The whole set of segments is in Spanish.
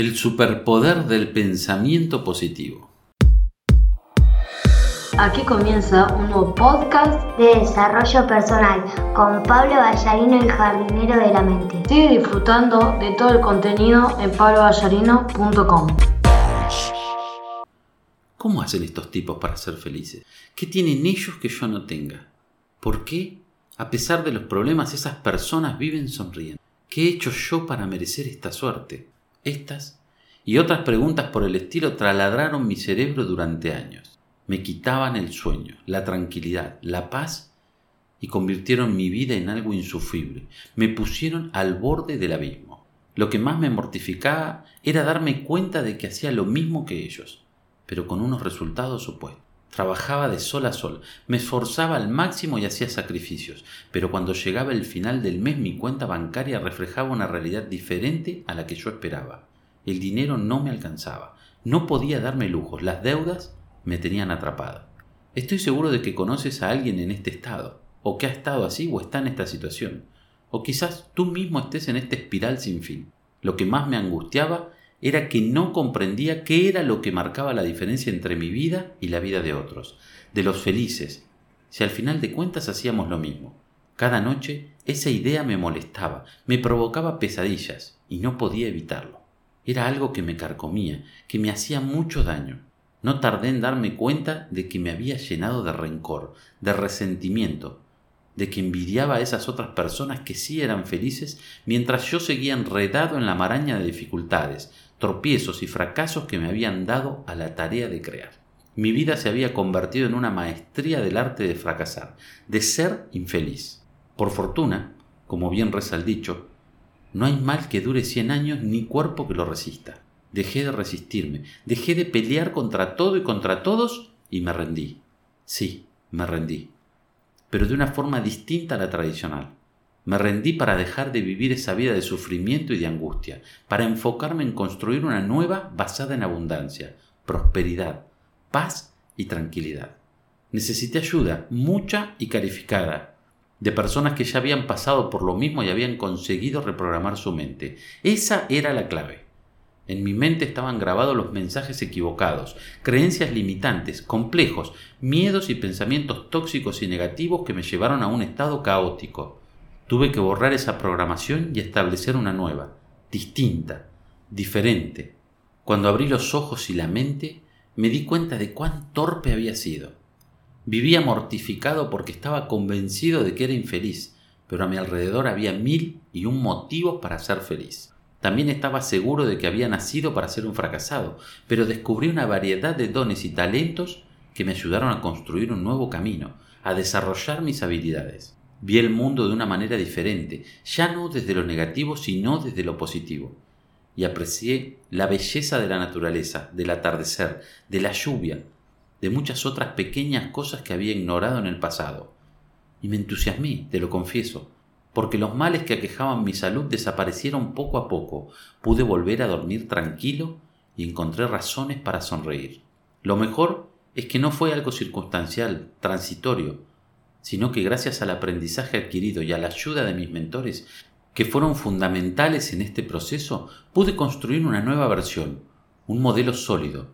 El superpoder del pensamiento positivo. Aquí comienza un nuevo podcast de desarrollo personal con Pablo Ballarino, el jardinero de la mente. Sigue disfrutando de todo el contenido en pabloballarino.com. ¿Cómo hacen estos tipos para ser felices? ¿Qué tienen ellos que yo no tenga? ¿Por qué, a pesar de los problemas, esas personas viven sonriendo? ¿Qué he hecho yo para merecer esta suerte? Estas y otras preguntas por el estilo traladraron mi cerebro durante años. Me quitaban el sueño, la tranquilidad, la paz y convirtieron mi vida en algo insufrible. Me pusieron al borde del abismo. Lo que más me mortificaba era darme cuenta de que hacía lo mismo que ellos, pero con unos resultados supuestos. Trabajaba de sol a sol, me esforzaba al máximo y hacía sacrificios, pero cuando llegaba el final del mes mi cuenta bancaria reflejaba una realidad diferente a la que yo esperaba. El dinero no me alcanzaba, no podía darme lujos, las deudas me tenían atrapado. Estoy seguro de que conoces a alguien en este estado, o que ha estado así o está en esta situación, o quizás tú mismo estés en esta espiral sin fin. Lo que más me angustiaba era que no comprendía qué era lo que marcaba la diferencia entre mi vida y la vida de otros, de los felices, si al final de cuentas hacíamos lo mismo. Cada noche esa idea me molestaba, me provocaba pesadillas y no podía evitarlo. Era algo que me carcomía, que me hacía mucho daño. No tardé en darme cuenta de que me había llenado de rencor, de resentimiento, de que envidiaba a esas otras personas que sí eran felices mientras yo seguía enredado en la maraña de dificultades, tropiezos y fracasos que me habían dado a la tarea de crear. Mi vida se había convertido en una maestría del arte de fracasar, de ser infeliz. Por fortuna, como bien reza el dicho, no hay mal que dure cien años ni cuerpo que lo resista. Dejé de resistirme, dejé de pelear contra todo y contra todos y me rendí. Sí, me rendí. Pero de una forma distinta a la tradicional. Me rendí para dejar de vivir esa vida de sufrimiento y de angustia, para enfocarme en construir una nueva basada en abundancia, prosperidad, paz y tranquilidad. Necesité ayuda, mucha y calificada, de personas que ya habían pasado por lo mismo y habían conseguido reprogramar su mente. Esa era la clave. En mi mente estaban grabados los mensajes equivocados, creencias limitantes, complejos, miedos y pensamientos tóxicos y negativos que me llevaron a un estado caótico. Tuve que borrar esa programación y establecer una nueva, distinta, diferente. Cuando abrí los ojos y la mente, me di cuenta de cuán torpe había sido. Vivía mortificado porque estaba convencido de que era infeliz, pero a mi alrededor había mil y un motivos para ser feliz. También estaba seguro de que había nacido para ser un fracasado, pero descubrí una variedad de dones y talentos que me ayudaron a construir un nuevo camino, a desarrollar mis habilidades. Vi el mundo de una manera diferente, ya no desde lo negativo, sino desde lo positivo. Y aprecié la belleza de la naturaleza, del atardecer, de la lluvia, de muchas otras pequeñas cosas que había ignorado en el pasado. Y me entusiasmé, te lo confieso, porque los males que aquejaban mi salud desaparecieron poco a poco. Pude volver a dormir tranquilo y encontré razones para sonreír. Lo mejor es que no fue algo circunstancial, transitorio, sino que gracias al aprendizaje adquirido y a la ayuda de mis mentores, que fueron fundamentales en este proceso, pude construir una nueva versión, un modelo sólido.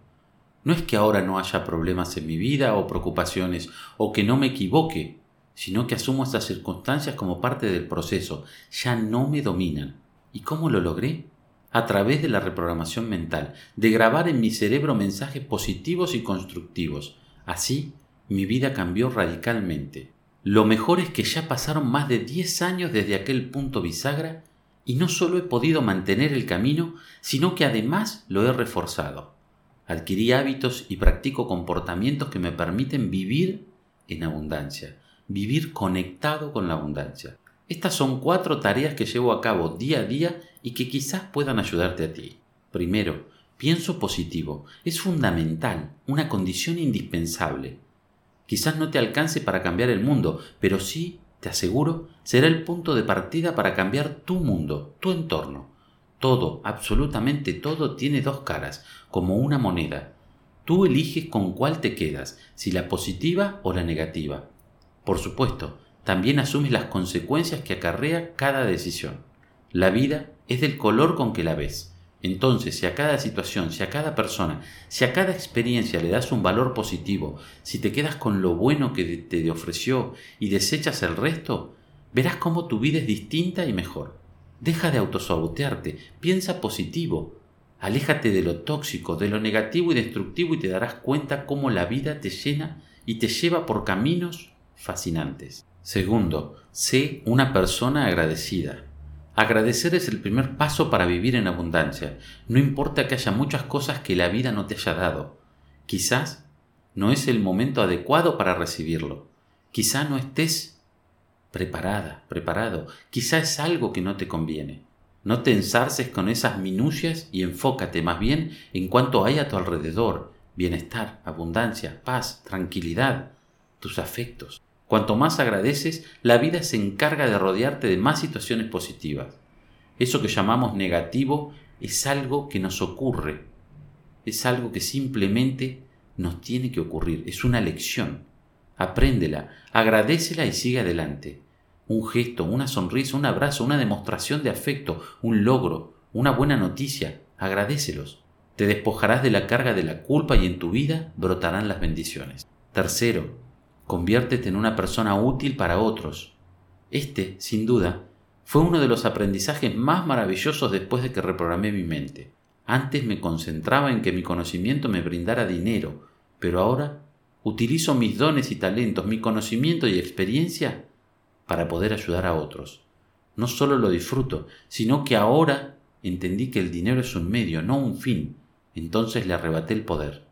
No es que ahora no haya problemas en mi vida o preocupaciones, o que no me equivoque, sino que asumo estas circunstancias como parte del proceso, ya no me dominan. ¿Y cómo lo logré? A través de la reprogramación mental, de grabar en mi cerebro mensajes positivos y constructivos. Así, mi vida cambió radicalmente. Lo mejor es que ya pasaron más de 10 años desde aquel punto bisagra y no solo he podido mantener el camino, sino que además lo he reforzado. Adquirí hábitos y practico comportamientos que me permiten vivir en abundancia, vivir conectado con la abundancia. Estas son cuatro tareas que llevo a cabo día a día y que quizás puedan ayudarte a ti. Primero, pienso positivo. Es fundamental, una condición indispensable. Quizás no te alcance para cambiar el mundo, pero sí, te aseguro, será el punto de partida para cambiar tu mundo, tu entorno. Todo, absolutamente todo, tiene dos caras, como una moneda. Tú eliges con cuál te quedas, si la positiva o la negativa. Por supuesto, también asumes las consecuencias que acarrea cada decisión. La vida es del color con que la ves. Entonces, si a cada situación, si a cada persona, si a cada experiencia le das un valor positivo, si te quedas con lo bueno que te ofreció y desechas el resto, verás cómo tu vida es distinta y mejor. Deja de autosabotearte, piensa positivo, aléjate de lo tóxico, de lo negativo y destructivo y te darás cuenta cómo la vida te llena y te lleva por caminos fascinantes. Segundo, sé una persona agradecida. Agradecer es el primer paso para vivir en abundancia. No importa que haya muchas cosas que la vida no te haya dado. Quizás no es el momento adecuado para recibirlo. Quizás no estés preparada, preparado. Quizás es algo que no te conviene. No te ensarces con esas minucias y enfócate más bien en cuanto hay a tu alrededor. Bienestar, abundancia, paz, tranquilidad, tus afectos. Cuanto más agradeces, la vida se encarga de rodearte de más situaciones positivas. Eso que llamamos negativo es algo que nos ocurre, es algo que simplemente nos tiene que ocurrir, es una lección. Apréndela, agradecela y sigue adelante. Un gesto, una sonrisa, un abrazo, una demostración de afecto, un logro, una buena noticia, agradecelos. Te despojarás de la carga de la culpa y en tu vida brotarán las bendiciones. Tercero, Conviértete en una persona útil para otros. Este, sin duda, fue uno de los aprendizajes más maravillosos después de que reprogramé mi mente. Antes me concentraba en que mi conocimiento me brindara dinero, pero ahora utilizo mis dones y talentos, mi conocimiento y experiencia para poder ayudar a otros. No solo lo disfruto, sino que ahora entendí que el dinero es un medio, no un fin. Entonces le arrebaté el poder.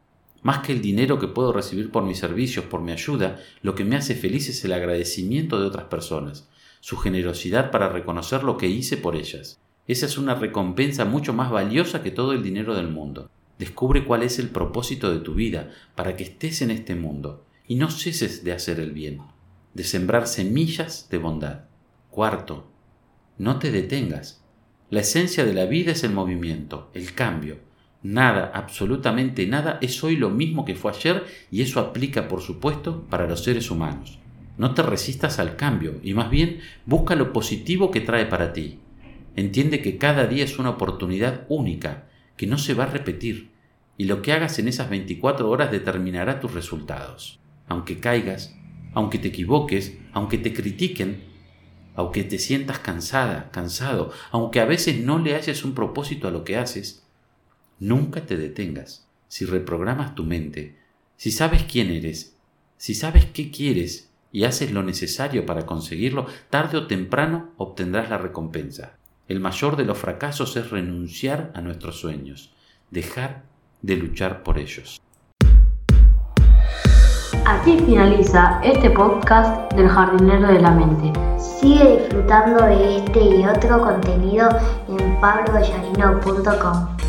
Más que el dinero que puedo recibir por mis servicios, por mi ayuda, lo que me hace feliz es el agradecimiento de otras personas, su generosidad para reconocer lo que hice por ellas. Esa es una recompensa mucho más valiosa que todo el dinero del mundo. Descubre cuál es el propósito de tu vida para que estés en este mundo y no ceses de hacer el bien, de sembrar semillas de bondad. Cuarto, no te detengas. La esencia de la vida es el movimiento, el cambio. Nada, absolutamente nada, es hoy lo mismo que fue ayer y eso aplica, por supuesto, para los seres humanos. No te resistas al cambio y más bien busca lo positivo que trae para ti. Entiende que cada día es una oportunidad única, que no se va a repetir, y lo que hagas en esas 24 horas determinará tus resultados. Aunque caigas, aunque te equivoques, aunque te critiquen, aunque te sientas cansada, cansado, aunque a veces no le hayas un propósito a lo que haces, Nunca te detengas. Si reprogramas tu mente, si sabes quién eres, si sabes qué quieres y haces lo necesario para conseguirlo, tarde o temprano obtendrás la recompensa. El mayor de los fracasos es renunciar a nuestros sueños, dejar de luchar por ellos. Aquí finaliza este podcast del jardinero de la mente. Sigue disfrutando de este y otro contenido en pabloyarino.com.